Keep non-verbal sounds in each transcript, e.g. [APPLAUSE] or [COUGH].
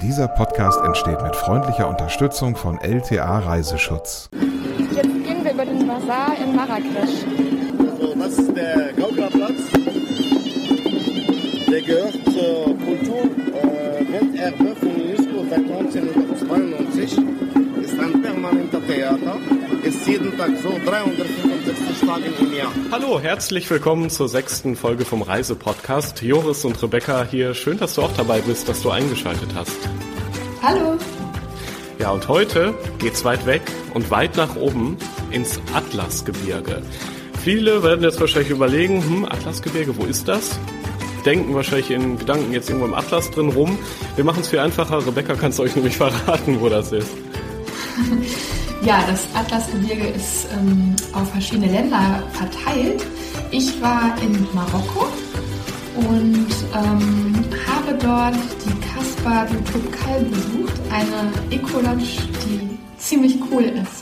Dieser Podcast entsteht mit freundlicher Unterstützung von LTA Reiseschutz. Jetzt gehen wir über den Bazar in Marrakesch. Also das ist der Gaukerplatz. Der gehört zur Kulturwelterbe von UNESCO seit 1992. Ist ein permanenter Theater. Jeden Tag so 365 Tage im Jahr. Hallo, herzlich willkommen zur sechsten Folge vom Reisepodcast. Joris und Rebecca hier. Schön, dass du auch dabei bist, dass du eingeschaltet hast. Hallo. Ja, und heute geht's weit weg und weit nach oben ins Atlasgebirge. Viele werden jetzt wahrscheinlich überlegen, hm, Atlasgebirge, wo ist das? Denken wahrscheinlich in Gedanken jetzt irgendwo im Atlas drin rum. Wir machen es viel einfacher. Rebecca kann es euch nämlich [LAUGHS] verraten, wo das ist. [LAUGHS] Ja, das Atlasgebirge ist ähm, auf verschiedene Länder verteilt. Ich war in Marokko und ähm, habe dort die Kaspar du Topkal besucht, eine Ecolodge, die ziemlich cool ist.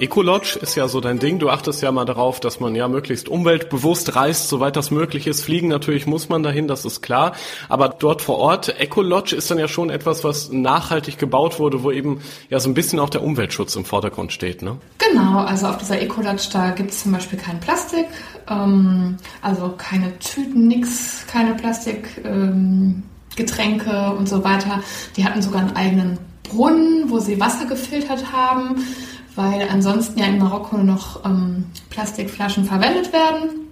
Ecolodge ist ja so dein Ding. Du achtest ja mal darauf, dass man ja möglichst umweltbewusst reist, soweit das möglich ist. Fliegen natürlich muss man dahin, das ist klar. Aber dort vor Ort, Ecolodge ist dann ja schon etwas, was nachhaltig gebaut wurde, wo eben ja so ein bisschen auch der Umweltschutz im Vordergrund steht, ne? Genau, also auf dieser Ecolodge, da gibt es zum Beispiel kein Plastik, ähm, also keine Tüten, nix, keine Plastik, ähm, und so weiter. Die hatten sogar einen eigenen Brunnen, wo sie Wasser gefiltert haben weil ansonsten ja in Marokko noch ähm, Plastikflaschen verwendet werden.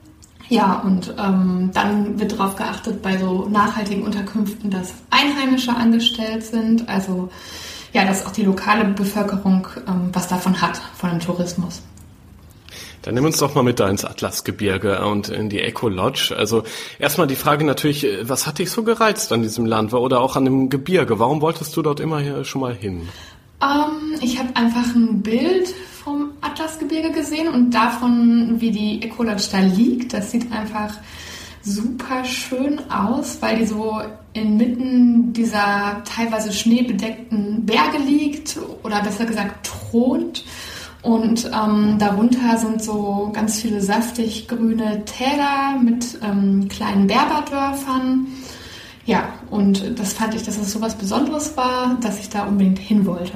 Ja, und ähm, dann wird darauf geachtet bei so nachhaltigen Unterkünften, dass Einheimische angestellt sind, also ja, dass auch die lokale Bevölkerung ähm, was davon hat, von dem Tourismus. Dann nimm uns doch mal mit da ins Atlasgebirge und in die Eco Lodge. Also erstmal die Frage natürlich, was hat dich so gereizt an diesem Land oder auch an dem Gebirge? Warum wolltest du dort immer hier schon mal hin? Ähm, ich habe einfach ein Bild vom Atlasgebirge gesehen und davon, wie die Ecolodge da liegt. Das sieht einfach super schön aus, weil die so inmitten dieser teilweise schneebedeckten Berge liegt oder besser gesagt thront. Und ähm, darunter sind so ganz viele saftig grüne Täler mit ähm, kleinen Berberdörfern. Ja, und das fand ich, dass es so was Besonderes war, dass ich da unbedingt hin wollte.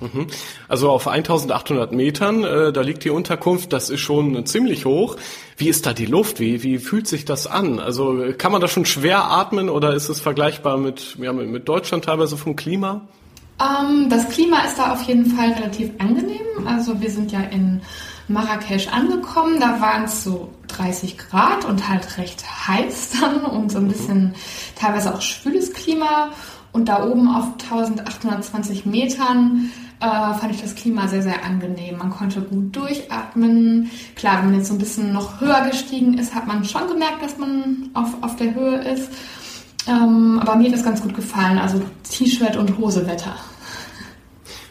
Mhm. Also auf 1800 Metern, äh, da liegt die Unterkunft, das ist schon ziemlich hoch. Wie ist da die Luft? Wie, wie fühlt sich das an? Also kann man da schon schwer atmen oder ist es vergleichbar mit, ja, mit, mit Deutschland teilweise vom Klima? Ähm, das Klima ist da auf jeden Fall relativ angenehm. Also wir sind ja in Marrakesch angekommen. Da waren es so 30 Grad und halt recht heiß dann und so ein bisschen teilweise auch schwüles Klima. Und da oben auf 1820 Metern äh, fand ich das Klima sehr, sehr angenehm. Man konnte gut durchatmen. Klar, wenn man jetzt so ein bisschen noch höher gestiegen ist, hat man schon gemerkt, dass man auf, auf der Höhe ist. Ähm, aber mir hat das ganz gut gefallen. Also T-Shirt und Hosewetter.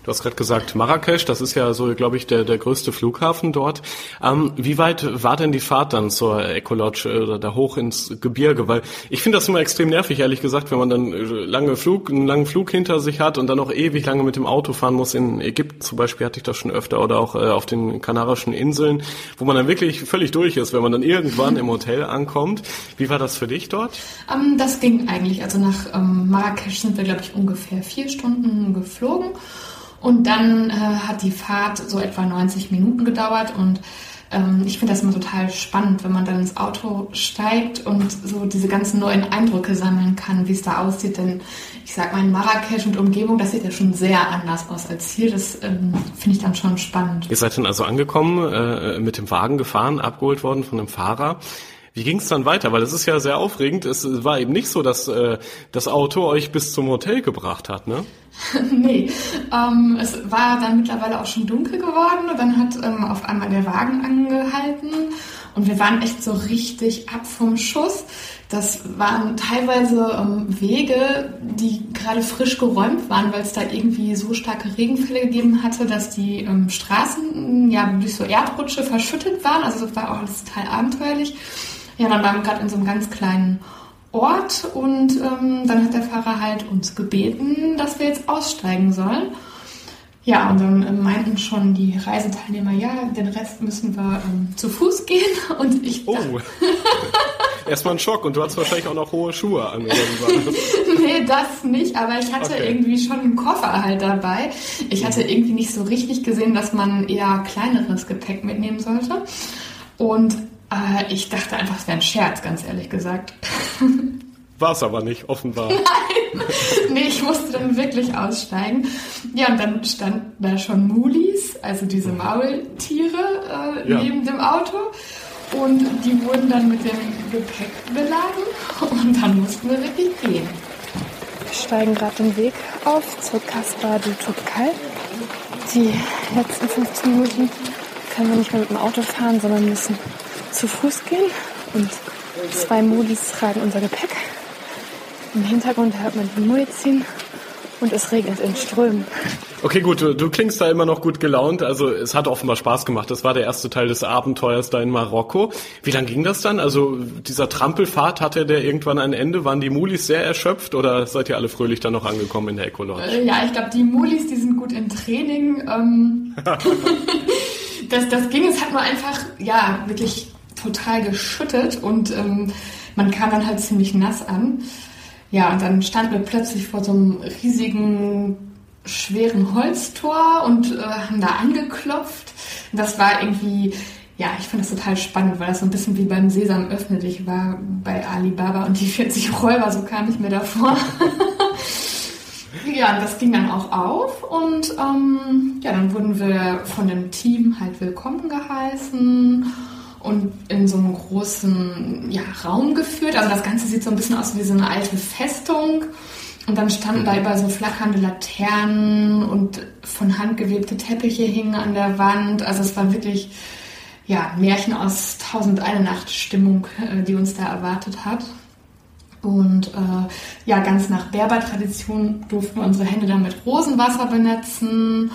Du hast gerade gesagt Marrakesch, das ist ja so, glaube ich, der, der größte Flughafen dort. Ähm, wie weit war denn die Fahrt dann zur Ecolodge äh, oder da hoch ins Gebirge? Weil ich finde das immer extrem nervig, ehrlich gesagt, wenn man dann äh, lange Flug, einen langen Flug hinter sich hat und dann auch ewig lange mit dem Auto fahren muss. In Ägypten zum Beispiel hatte ich das schon öfter oder auch äh, auf den Kanarischen Inseln, wo man dann wirklich völlig durch ist, wenn man dann irgendwann im Hotel ankommt. Wie war das für dich dort? Ähm, das ging eigentlich. Also nach ähm, Marrakesch sind wir, glaube ich, ungefähr vier Stunden geflogen. Und dann äh, hat die Fahrt so etwa 90 Minuten gedauert und ähm, ich finde das immer total spannend, wenn man dann ins Auto steigt und so diese ganzen neuen Eindrücke sammeln kann, wie es da aussieht. Denn ich sag mal, in Marrakesch und Umgebung, das sieht ja schon sehr anders aus als hier. Das ähm, finde ich dann schon spannend. Ihr seid dann also angekommen, äh, mit dem Wagen gefahren, abgeholt worden von einem Fahrer. Wie ging es dann weiter? Weil es ist ja sehr aufregend. Es war eben nicht so, dass äh, das Auto euch bis zum Hotel gebracht hat, ne? [LAUGHS] nee, ähm, es war dann mittlerweile auch schon dunkel geworden dann hat ähm, auf einmal der Wagen angehalten und wir waren echt so richtig ab vom Schuss. Das waren teilweise ähm, Wege, die gerade frisch geräumt waren, weil es da irgendwie so starke Regenfälle gegeben hatte, dass die ähm, Straßen ja durch so Erdrutsche verschüttet waren. Also das war auch alles total abenteuerlich. Ja, dann waren wir gerade in so einem ganz kleinen Ort und ähm, dann hat der Fahrer halt uns gebeten, dass wir jetzt aussteigen sollen. Ja, und dann äh, meinten schon die Reiseteilnehmer, ja, den Rest müssen wir ähm, zu Fuß gehen. [LAUGHS] Und ich oh, [LAUGHS] erstmal ein Schock und du hast wahrscheinlich auch noch hohe Schuhe an. [LAUGHS] nee, das nicht, aber ich hatte okay. irgendwie schon einen Koffer halt dabei. Ich hatte irgendwie nicht so richtig gesehen, dass man eher kleineres Gepäck mitnehmen sollte. Und äh, ich dachte einfach, es wäre ein Scherz, ganz ehrlich gesagt. [LAUGHS] War es aber nicht, offenbar. [LAUGHS] Nein, nee, ich musste dann wirklich aussteigen. Ja, und dann standen da schon Mulis, also diese mhm. Maultiere, äh, ja. neben dem Auto. Und die wurden dann mit dem Gepäck beladen und dann mussten wir wirklich gehen. Wir steigen gerade den Weg auf zur Kaspar du Turkal. Die letzten 15 Minuten können wir nicht mehr mit dem Auto fahren, sondern müssen zu Fuß gehen. Und zwei Mulis tragen unser Gepäck. Im Hintergrund hört man die Muezzin und es regnet in Strömen. Okay, gut, du, du, klingst da immer noch gut gelaunt. Also es hat offenbar Spaß gemacht. Das war der erste Teil des Abenteuers da in Marokko. Wie lang ging das dann? Also dieser Trampelfahrt hatte der irgendwann ein Ende? Waren die Mulis sehr erschöpft oder seid ihr alle fröhlich dann noch angekommen in der Ecolodge? Äh, ja, ich glaube, die Mulis, die sind gut im Training. Ähm [LAUGHS] [LAUGHS] das, das ging, es hat nur einfach, ja, wirklich total geschüttet und ähm, man kam dann halt ziemlich nass an. Ja, und dann standen wir plötzlich vor so einem riesigen, schweren Holztor und äh, haben da angeklopft. Das war irgendwie, ja, ich fand das total spannend, weil das so ein bisschen wie beim Sesam öffne dich war bei Alibaba und die [LAUGHS] 40 Räuber, so kam ich mir davor. [LAUGHS] ja, und das ging dann auch auf und ähm, ja, dann wurden wir von dem Team halt willkommen geheißen und in so einem großen ja, Raum geführt. Also das Ganze sieht so ein bisschen aus wie so eine alte Festung. Und dann standen da über so flackernde Laternen und von Hand gewebte Teppiche hingen an der Wand. Also es war wirklich ja, Märchen aus Tausend eine Nacht Stimmung, äh, die uns da erwartet hat. Und äh, ja, ganz nach Berber-Tradition durften wir unsere Hände dann mit Rosenwasser benetzen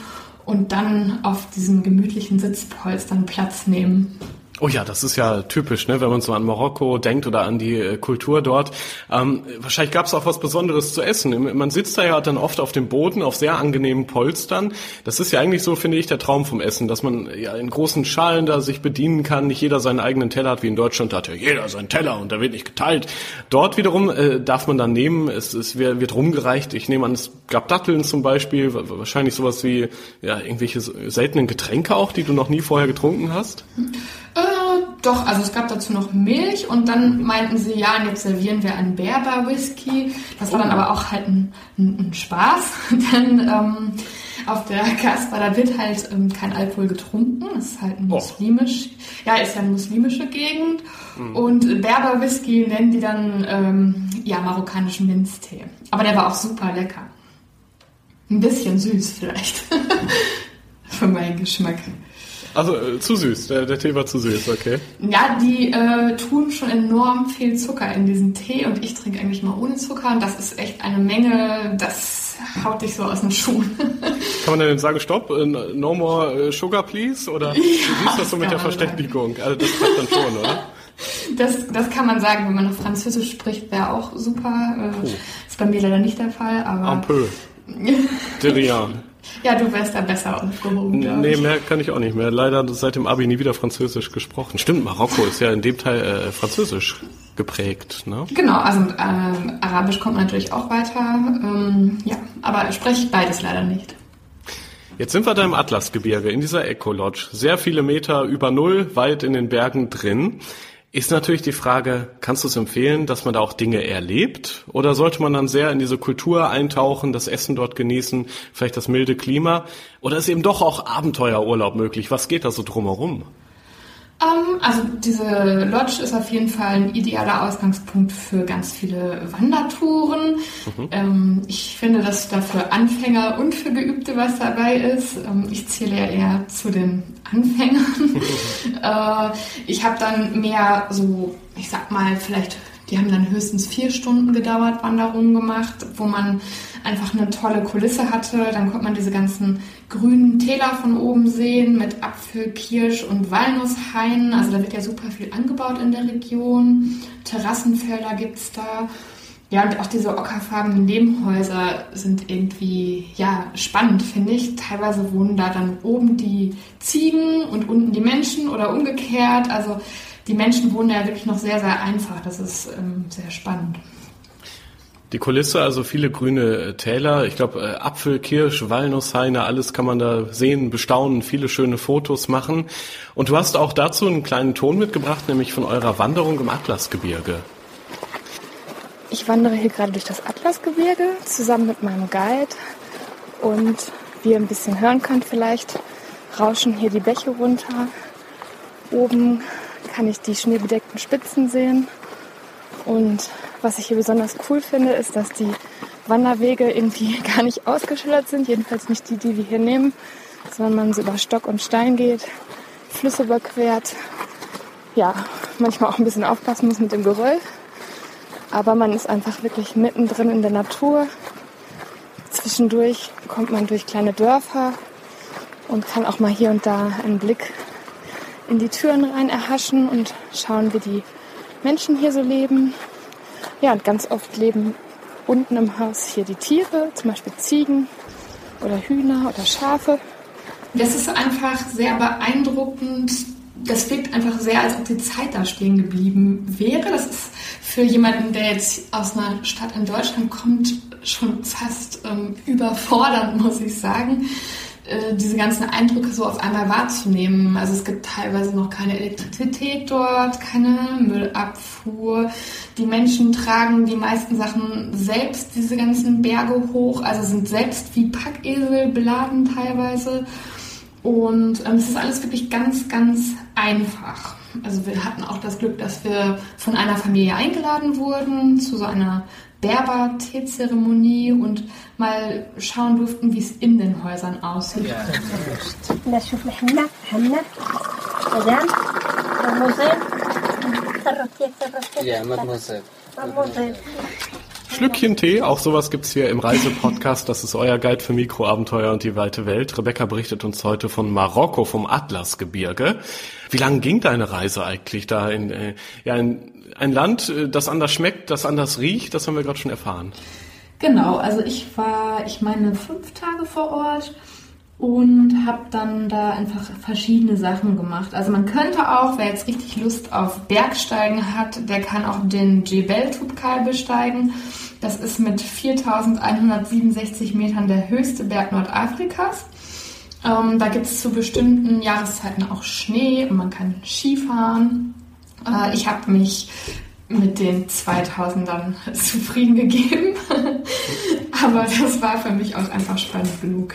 und dann auf diesen gemütlichen Sitzpolstern Platz nehmen. Oh ja, das ist ja typisch, ne, wenn man so an Marokko denkt oder an die äh, Kultur dort. Ähm, wahrscheinlich gab es auch was Besonderes zu essen. Man sitzt da ja dann oft auf dem Boden, auf sehr angenehmen Polstern. Das ist ja eigentlich so, finde ich, der Traum vom Essen, dass man ja in großen Schalen da sich bedienen kann. Nicht jeder seinen eigenen Teller hat, wie in Deutschland hat ja jeder seinen Teller und da wird nicht geteilt. Dort wiederum äh, darf man dann nehmen, es, es wird rumgereicht. Ich nehme an, es gab Datteln zum Beispiel, wahrscheinlich sowas wie ja irgendwelche seltenen Getränke auch, die du noch nie vorher getrunken hast. Äh, doch, also es gab dazu noch Milch und dann meinten sie, ja, und jetzt servieren wir einen Berber-Whisky. Das war dann aber auch halt ein, ein, ein Spaß, [LAUGHS] denn ähm, auf der Kasper, da wird halt ähm, kein Alkohol getrunken. Das ist halt ein oh. muslimisch, oh. ja, ist ja eine muslimische Gegend. Mhm. Und Berber-Whisky nennen die dann, ähm, ja, marokkanischen Minztee. Aber der war auch super lecker. Ein bisschen süß vielleicht. [LAUGHS] Für meinen Geschmack. Also äh, zu süß, der, der, Tee war zu süß, okay. Ja, die äh, tun schon enorm viel Zucker in diesen Tee und ich trinke eigentlich mal ohne Zucker und das ist echt eine Menge, das haut dich so aus den Schuhen. [LAUGHS] Kann man denn sagen, stopp, äh, no more äh, sugar please? Oder wie ja, ist das so mit der Verständigung? Also das klappt dann schon, oder? [LAUGHS] Das, das kann man sagen, wenn man noch Französisch spricht, wäre auch super. Äh, ist bei mir leider nicht der Fall, aber... Un peu. [LAUGHS] De rien. Ja, du wärst da besser aufgehoben. Nee, mehr kann ich auch nicht mehr. Leider seit dem Abi nie wieder Französisch gesprochen. Stimmt, Marokko ist ja in dem Teil äh, Französisch geprägt, ne? Genau, also äh, Arabisch kommt natürlich auch weiter. Ähm, ja, aber spreche ich beides leider nicht. Jetzt sind wir da im Atlasgebirge, in dieser Eco-Lodge. Sehr viele Meter über Null, weit in den Bergen drin. Ist natürlich die Frage, kannst du es empfehlen, dass man da auch Dinge erlebt? Oder sollte man dann sehr in diese Kultur eintauchen, das Essen dort genießen, vielleicht das milde Klima? Oder ist eben doch auch Abenteuerurlaub möglich? Was geht da so drumherum? Ähm, also diese Lodge ist auf jeden Fall ein idealer Ausgangspunkt für ganz viele Wandertouren. Mhm. Ähm, ich finde, dass da für Anfänger und für Geübte was dabei ist. Ähm, ich zähle ja eher zu den Anfängern. [LAUGHS] äh, ich habe dann mehr so, ich sag mal, vielleicht die haben dann höchstens vier Stunden gedauert, Wanderungen gemacht, wo man einfach eine tolle Kulisse hatte. Dann konnte man diese ganzen grünen Täler von oben sehen mit Apfel, Kirsch und Walnusshainen. Also da wird ja super viel angebaut in der Region. Terrassenfelder gibt es da. Ja, und auch diese ockerfarbenen Nebenhäuser sind irgendwie, ja, spannend, finde ich. Teilweise wohnen da dann oben die Ziegen und unten die Menschen oder umgekehrt. Also die Menschen wohnen ja wirklich noch sehr, sehr einfach. Das ist ähm, sehr spannend. Die Kulisse, also viele grüne äh, Täler. Ich glaube, äh, Apfel, Kirsch, Walnusshaine, alles kann man da sehen, bestaunen, viele schöne Fotos machen. Und du hast auch dazu einen kleinen Ton mitgebracht, nämlich von eurer Wanderung im Atlasgebirge. Ich wandere hier gerade durch das Atlasgebirge zusammen mit meinem Guide. Und wie ihr ein bisschen hören könnt vielleicht, rauschen hier die Bäche runter. Oben kann ich die schneebedeckten Spitzen sehen. Und was ich hier besonders cool finde, ist, dass die Wanderwege irgendwie [LAUGHS] gar nicht ausgeschildert sind. Jedenfalls nicht die, die wir hier nehmen, sondern man so über Stock und Stein geht, Flüsse überquert. Ja, manchmal auch ein bisschen aufpassen muss mit dem Geröll. Aber man ist einfach wirklich mittendrin in der Natur. Zwischendurch kommt man durch kleine Dörfer und kann auch mal hier und da einen Blick in die Türen rein erhaschen und schauen, wie die Menschen hier so leben. Ja, und ganz oft leben unten im Haus hier die Tiere, zum Beispiel Ziegen oder Hühner oder Schafe. Das ist einfach sehr beeindruckend. Das wirkt einfach sehr, als ob die Zeit da stehen geblieben wäre. Das ist für jemanden, der jetzt aus einer Stadt in Deutschland kommt, schon fast ähm, überfordernd, [LAUGHS] muss ich sagen. Äh, diese ganzen Eindrücke so auf einmal wahrzunehmen. Also es gibt teilweise noch keine Elektrizität dort, keine Müllabfuhr. Die Menschen tragen die meisten Sachen selbst diese ganzen Berge hoch, also sind selbst wie Packesel beladen teilweise. Und ähm, es ist alles wirklich ganz, ganz einfach. Also wir hatten auch das Glück, dass wir von einer Familie eingeladen wurden zu so einer Berber-Teezeremonie und mal schauen durften, wie es in den Häusern aussieht. Ja. Ja, Mademoiselle. Schlückchen Tee, auch sowas gibt's hier im Reisepodcast. Das ist euer Guide für Mikroabenteuer und die weite Welt. Rebecca berichtet uns heute von Marokko, vom Atlasgebirge. Wie lange ging deine Reise eigentlich da in, äh, ja, in ein Land, äh, das anders schmeckt, das anders riecht? Das haben wir gerade schon erfahren. Genau, also ich war, ich meine, fünf Tage vor Ort und habe dann da einfach verschiedene Sachen gemacht. Also man könnte auch, wer jetzt richtig Lust auf Bergsteigen hat, der kann auch den Jebel Tubkal besteigen. Das ist mit 4167 Metern der höchste Berg Nordafrikas. Ähm, da gibt es zu bestimmten Jahreszeiten auch Schnee und man kann Skifahren. Äh, ich habe mich mit den 2000ern [LAUGHS] zufrieden gegeben. [LAUGHS] Aber das war für mich auch einfach spannend genug.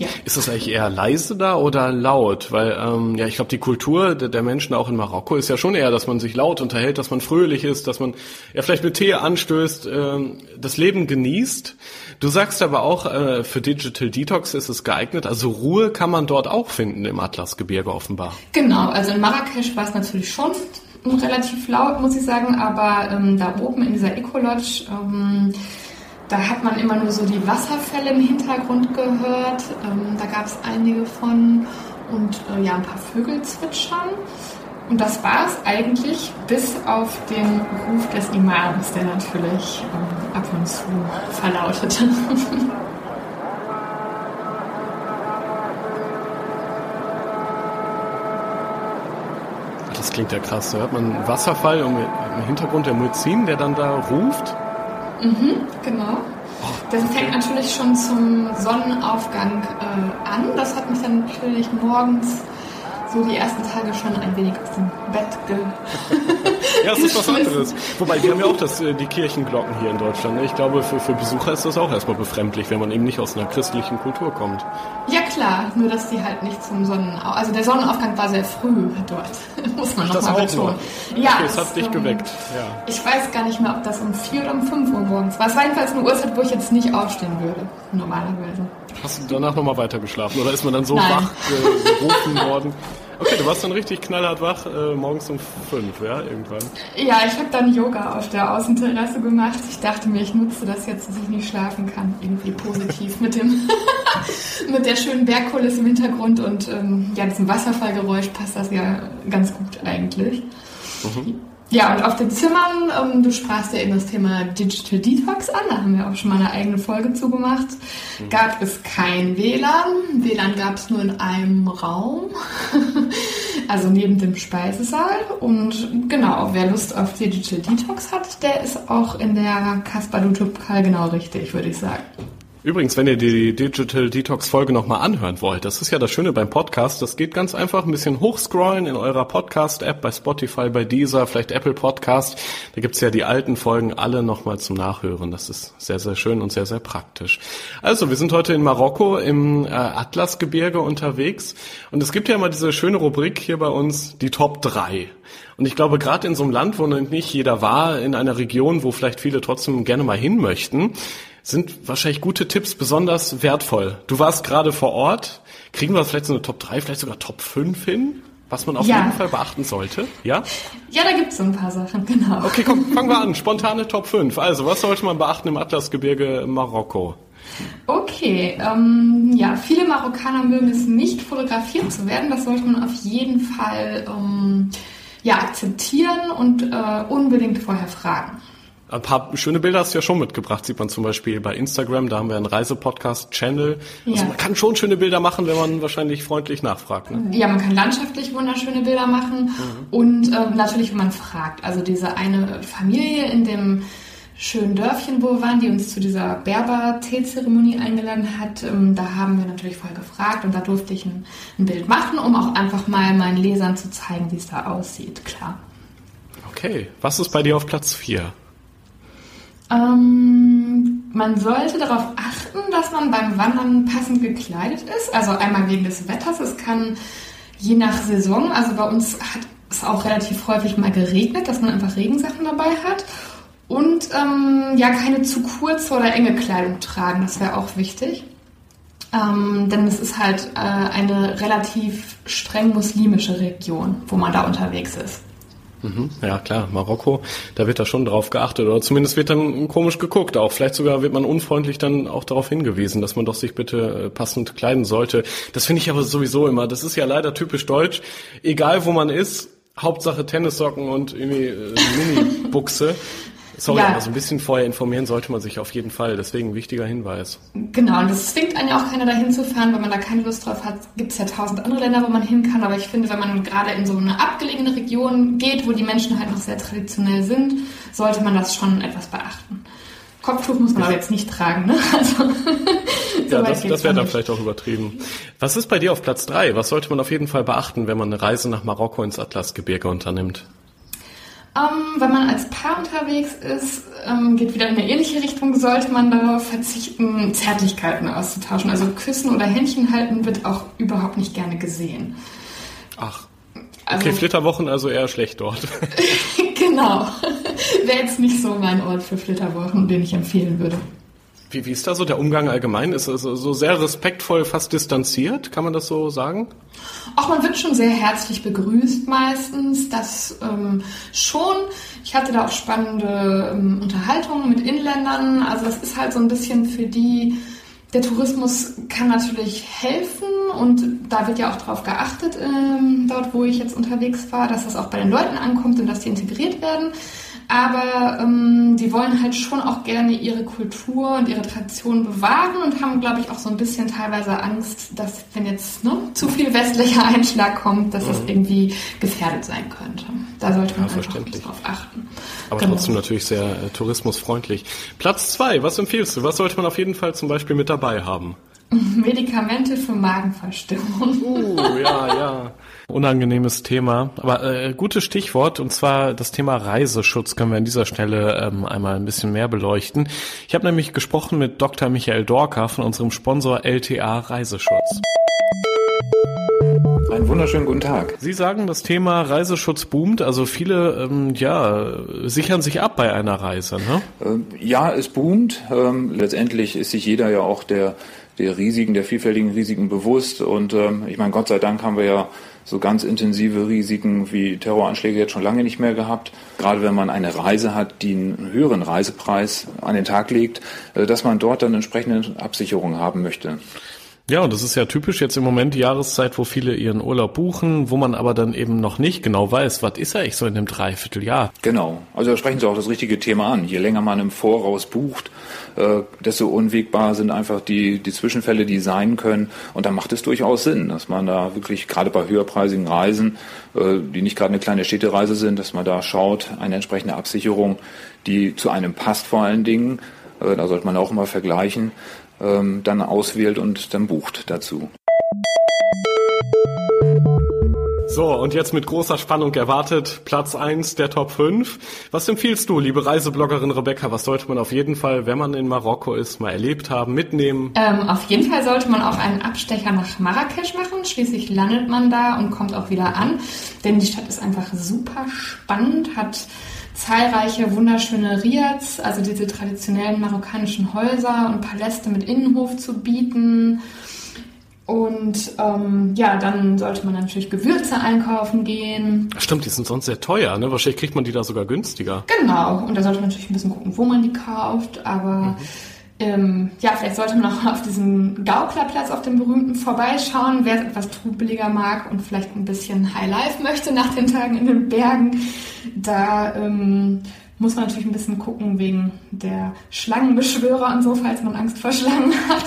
Ja. Ist das eigentlich eher leise da oder laut? Weil ähm, ja, ich glaube, die Kultur der, der, Menschen auch in Marokko ist ja schon eher, dass man sich laut unterhält, dass man fröhlich ist, dass man ja vielleicht mit Tee anstößt, ähm, das Leben genießt. Du sagst aber auch, äh, für Digital Detox ist es geeignet. Also Ruhe kann man dort auch finden im Atlasgebirge offenbar. Genau, also in Marrakesch war es natürlich schon relativ laut, muss ich sagen, aber ähm, da oben in dieser Ecolodge ähm, da hat man immer nur so die Wasserfälle im Hintergrund gehört. Ähm, da gab es einige von und äh, ja, ein paar Vögel zwitschern. Und das war es eigentlich, bis auf den Ruf des Imams, der natürlich ähm, ab und zu verlautete. Das klingt ja krass. Da hört man einen Wasserfall im Hintergrund der Muezzin, der dann da ruft. Mhm, genau. Das fängt natürlich schon zum Sonnenaufgang äh, an. Das hat mich dann natürlich morgens so die ersten Tage schon ein wenig aus dem Bett ge [LAUGHS] [LAUGHS] Ja, es ist was [LAUGHS] anderes. Wobei, wir haben ja auch das, äh, die Kirchenglocken hier in Deutschland. Ne? Ich glaube, für, für Besucher ist das auch erstmal befremdlich, wenn man eben nicht aus einer christlichen Kultur kommt. Ja, klar. Nur, dass die halt nicht zum Sonnenaufgang... Also der Sonnenaufgang war sehr früh dort. [LAUGHS] Muss man nochmal betonen. Ja, okay, es hat dich geweckt. Ja. Ich weiß gar nicht mehr, ob das um vier oder um fünf Uhr morgens war. Es war jedenfalls eine Uhrzeit, wo ich jetzt nicht aufstehen würde, normalerweise. Hast du danach nochmal weitergeschlafen oder ist man dann so Nein. wach äh, gerufen [LAUGHS] worden? Okay, du warst dann richtig knallhart wach, äh, morgens um fünf, ja, irgendwann. Ja, ich habe dann Yoga auf der Außenterrasse gemacht. Ich dachte mir, ich nutze das jetzt, dass ich nicht schlafen kann. Irgendwie positiv mit dem [LAUGHS] mit der schönen Bergkulisse im Hintergrund und ähm, ja, diesem Wasserfallgeräusch passt das ja ganz gut eigentlich. Mhm. Ja, und auf den Zimmern, ähm, du sprachst ja eben das Thema Digital Detox an, da haben wir auch schon mal eine eigene Folge zugemacht. Mhm. Gab es kein WLAN. WLAN gab es nur in einem Raum. [LAUGHS] also neben dem Speisesaal. Und genau, wer Lust auf Digital Detox hat, der ist auch in der Kaspar Dutupkal genau richtig, würde ich sagen. Übrigens, wenn ihr die Digital Detox Folge nochmal anhören wollt, das ist ja das Schöne beim Podcast, das geht ganz einfach ein bisschen hochscrollen in eurer Podcast-App, bei Spotify, bei Deezer, vielleicht Apple Podcast. Da gibt's ja die alten Folgen alle nochmal zum Nachhören. Das ist sehr, sehr schön und sehr, sehr praktisch. Also, wir sind heute in Marokko im äh, Atlasgebirge unterwegs und es gibt ja immer diese schöne Rubrik hier bei uns, die Top 3. Und ich glaube, gerade in so einem Land, wo nicht jeder war, in einer Region, wo vielleicht viele trotzdem gerne mal hin möchten, sind wahrscheinlich gute Tipps besonders wertvoll. Du warst gerade vor Ort. Kriegen wir vielleicht so eine Top 3, vielleicht sogar Top 5 hin? Was man auf ja. jeden Fall beachten sollte, ja? Ja, da gibt's so ein paar Sachen, genau. Okay, komm, fangen wir an. Spontane Top 5. Also, was sollte man beachten im Atlasgebirge Marokko? Okay, ähm, ja, viele Marokkaner mögen es nicht, fotografiert zu werden. Das sollte man auf jeden Fall ähm, ja, akzeptieren und äh, unbedingt vorher fragen. Ein paar schöne Bilder hast du ja schon mitgebracht, sieht man zum Beispiel bei Instagram, da haben wir einen Reisepodcast-Channel. Also ja. man kann schon schöne Bilder machen, wenn man wahrscheinlich freundlich nachfragt. Ne? Ja, man kann landschaftlich wunderschöne Bilder machen mhm. und äh, natürlich, wenn man fragt. Also diese eine Familie in dem schönen Dörfchen, wo wir waren, die uns zu dieser Berber-Teezeremonie eingeladen hat, ähm, da haben wir natürlich voll gefragt und da durfte ich ein, ein Bild machen, um auch einfach mal meinen Lesern zu zeigen, wie es da aussieht, klar. Okay, was ist bei dir auf Platz 4? Ähm, man sollte darauf achten, dass man beim Wandern passend gekleidet ist. Also einmal wegen des Wetters. Es kann je nach Saison, also bei uns hat es auch relativ häufig mal geregnet, dass man einfach Regensachen dabei hat. Und ähm, ja, keine zu kurze oder enge Kleidung tragen, das wäre auch wichtig. Ähm, denn es ist halt äh, eine relativ streng muslimische Region, wo man da unterwegs ist. Mhm. Ja, klar, Marokko, da wird da schon drauf geachtet oder zumindest wird dann komisch geguckt auch. Vielleicht sogar wird man unfreundlich dann auch darauf hingewiesen, dass man doch sich bitte äh, passend kleiden sollte. Das finde ich aber sowieso immer, das ist ja leider typisch deutsch. Egal wo man ist, Hauptsache Tennissocken und irgendwie äh, Mini-Buchse. [LAUGHS] Sorry, ja. aber so ein bisschen vorher informieren sollte man sich auf jeden Fall. Deswegen wichtiger Hinweis. Genau, und das zwingt einen ja auch keiner dahin zu fahren. Wenn man da keine Lust drauf hat, gibt es ja tausend andere Länder, wo man hin kann. Aber ich finde, wenn man gerade in so eine abgelegene Region geht, wo die Menschen halt noch sehr traditionell sind, sollte man das schon etwas beachten. Kopftuch muss man aber jetzt nicht tragen, ne? [LAUGHS] Also, so ja, das, das wäre dann vielleicht auch übertrieben. Was ist bei dir auf Platz drei? Was sollte man auf jeden Fall beachten, wenn man eine Reise nach Marokko ins Atlasgebirge unternimmt? Ähm, wenn man als Paar unterwegs ist, ähm, geht wieder in eine ähnliche Richtung, sollte man darauf verzichten, Zärtlichkeiten auszutauschen. Also Küssen oder Händchen halten wird auch überhaupt nicht gerne gesehen. Ach. Also, okay, Flitterwochen also eher schlecht dort. [LAUGHS] genau. [LAUGHS] Wäre jetzt nicht so mein Ort für Flitterwochen, den ich empfehlen würde. Wie, wie ist da so der Umgang allgemein? Ist es so sehr respektvoll, fast distanziert? Kann man das so sagen? Auch man wird schon sehr herzlich begrüßt meistens. Das ähm, schon. Ich hatte da auch spannende ähm, Unterhaltungen mit Inländern. Also das ist halt so ein bisschen für die. Der Tourismus kann natürlich helfen und da wird ja auch darauf geachtet, ähm, dort wo ich jetzt unterwegs war, dass das auch bei den Leuten ankommt und dass die integriert werden. Aber ähm, die wollen halt schon auch gerne ihre Kultur und ihre Tradition bewahren und haben, glaube ich, auch so ein bisschen teilweise Angst, dass wenn jetzt ne, zu viel westlicher Einschlag kommt, dass mhm. das irgendwie gefährdet sein könnte. Da sollte man ja, einfach drauf achten. Aber genau. trotzdem natürlich sehr äh, tourismusfreundlich. Platz zwei, was empfiehlst du? Was sollte man auf jeden Fall zum Beispiel mit dabei haben? [LAUGHS] Medikamente für Magenverstimmung. Uh, ja, ja. Unangenehmes Thema, aber äh, gutes Stichwort und zwar das Thema Reiseschutz können wir an dieser Stelle ähm, einmal ein bisschen mehr beleuchten. Ich habe nämlich gesprochen mit Dr. Michael Dorka von unserem Sponsor LTA Reiseschutz. Einen wunderschönen guten Tag. Sie sagen, das Thema Reiseschutz boomt, also viele ähm, ja, sichern sich ab bei einer Reise. Ne? Ähm, ja, es boomt. Ähm, letztendlich ist sich jeder ja auch der der Risiken, der vielfältigen Risiken bewusst. Und ähm, ich meine, Gott sei Dank haben wir ja so ganz intensive Risiken wie Terroranschläge jetzt schon lange nicht mehr gehabt. Gerade wenn man eine Reise hat, die einen höheren Reisepreis an den Tag legt, äh, dass man dort dann entsprechende Absicherung haben möchte. Ja, und das ist ja typisch jetzt im Moment die Jahreszeit, wo viele ihren Urlaub buchen, wo man aber dann eben noch nicht genau weiß, was ist eigentlich so in einem Dreivierteljahr. Genau, also da sprechen Sie auch das richtige Thema an. Je länger man im Voraus bucht, äh, desto unwegbar sind einfach die, die Zwischenfälle, die sein können. Und da macht es durchaus Sinn, dass man da wirklich gerade bei höherpreisigen Reisen, äh, die nicht gerade eine kleine Städtereise sind, dass man da schaut, eine entsprechende Absicherung, die zu einem passt vor allen Dingen. Äh, da sollte man auch immer vergleichen ähm, dann auswählt und dann bucht dazu. So, und jetzt mit großer Spannung erwartet Platz eins der Top 5. Was empfiehlst du, liebe Reisebloggerin Rebecca? Was sollte man auf jeden Fall, wenn man in Marokko ist, mal erlebt haben, mitnehmen? Ähm, auf jeden Fall sollte man auch einen Abstecher nach Marrakesch machen. Schließlich landet man da und kommt auch wieder an. Denn die Stadt ist einfach super spannend, hat zahlreiche wunderschöne Riads, also diese traditionellen marokkanischen Häuser und Paläste mit Innenhof zu bieten. Und ähm, ja, dann sollte man natürlich Gewürze einkaufen gehen. Stimmt, die sind sonst sehr teuer, ne? Wahrscheinlich kriegt man die da sogar günstiger. Genau, und da sollte man natürlich ein bisschen gucken, wo man die kauft, aber mhm. Ähm, ja, vielleicht sollte man auch [LAUGHS] auf diesem Gauklerplatz auf dem berühmten vorbeischauen, wer es etwas trubeliger mag und vielleicht ein bisschen High Life möchte nach den Tagen in den Bergen. Da ähm, muss man natürlich ein bisschen gucken wegen der Schlangenbeschwörer und so, falls man Angst vor Schlangen [LAUGHS] hat.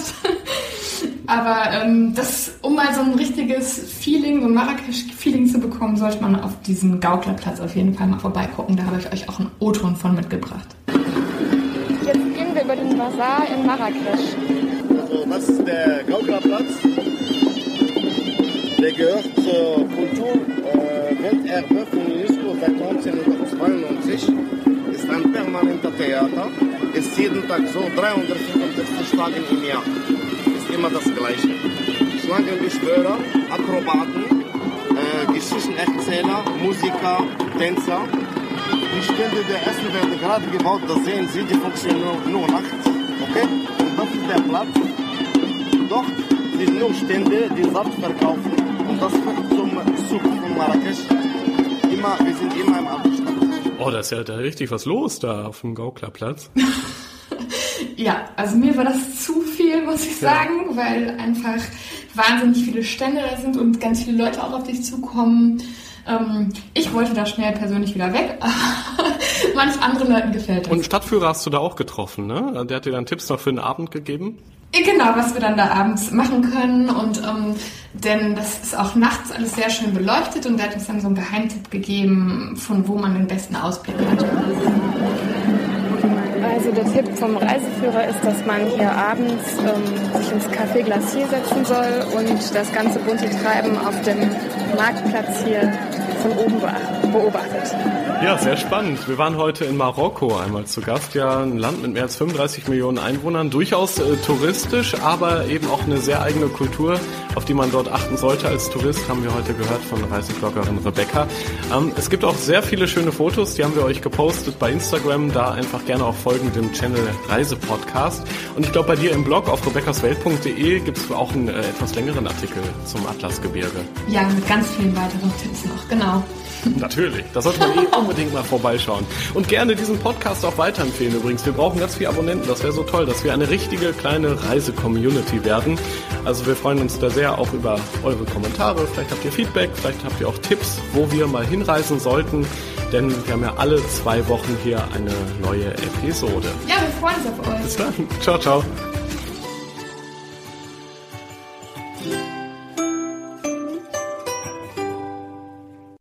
Aber ähm, das, um mal so ein richtiges Feeling, so ein Marrakesch-Feeling zu bekommen, sollte man auf diesem Gauklerplatz auf jeden Fall mal vorbeigucken. Da habe ich euch auch einen O-Ton von mitgebracht. Bazar in Marrakesch. Also das ist der Gauklerplatz. Der gehört zur Kultur äh, Welterbe von UNESCO seit 1992. Ist ein permanenter Theater. Ist jeden Tag so 365 Tage im Jahr immer das Gleiche. Schlangenbeschwörer, Akrobaten, äh, Geschichtenerzähler, Musiker, Tänzer. Die Stände der Essen werden gerade gebaut, das sehen Sie, die funktionieren nur, nur nachts. Okay? Und das ist der Platz. Dort sind nur Stände, die Saft verkaufen. Und das führt zum Zug von Marrakesch. Immer, wir sind immer im Abstand. Oh, da ist ja da richtig was los da auf dem Gauklerplatz. [LAUGHS] ja, also mir war das zu viel, muss ich sagen, ja. weil einfach wahnsinnig viele Stände da sind und ganz viele Leute auch auf dich zukommen. Ähm, ich wollte da schnell persönlich wieder weg, [LAUGHS] aber [LAUGHS] manch anderen Leuten gefällt das. Und Stadtführer hast du da auch getroffen, ne? Der hat dir dann Tipps noch für den Abend gegeben? Genau, was wir dann da abends machen können und ähm, denn das ist auch nachts alles sehr schön beleuchtet und der hat uns dann so einen Geheimtipp gegeben, von wo man den besten Ausblick hat. Also der Tipp vom Reiseführer ist, dass man hier abends ähm, sich ins Café Glacier setzen soll und das ganze bunte Treiben auf dem Marktplatz hier von oben beobachtet. Ja, sehr spannend. Wir waren heute in Marokko einmal zu Gast. Ja, ein Land mit mehr als 35 Millionen Einwohnern. Durchaus äh, touristisch, aber eben auch eine sehr eigene Kultur, auf die man dort achten sollte als Tourist, haben wir heute gehört von Reisebloggerin Rebecca. Ähm, es gibt auch sehr viele schöne Fotos, die haben wir euch gepostet bei Instagram. Da einfach gerne auch folgen dem Channel Reisepodcast. Und ich glaube, bei dir im Blog auf rebeccaswelt.de gibt es auch einen äh, etwas längeren Artikel zum Atlasgebirge. Ja, mit ganz vielen weiteren Tipps noch, genau. Natürlich, da sollte man eh unbedingt mal vorbeischauen. Und gerne diesen Podcast auch weiterempfehlen übrigens. Wir brauchen ganz viele Abonnenten, das wäre so toll, dass wir eine richtige kleine Reise-Community werden. Also wir freuen uns da sehr auch über eure Kommentare. Vielleicht habt ihr Feedback, vielleicht habt ihr auch Tipps, wo wir mal hinreisen sollten. Denn wir haben ja alle zwei Wochen hier eine neue Episode. Ja, wir freuen uns auf euch. Bis dann. Ciao, ciao.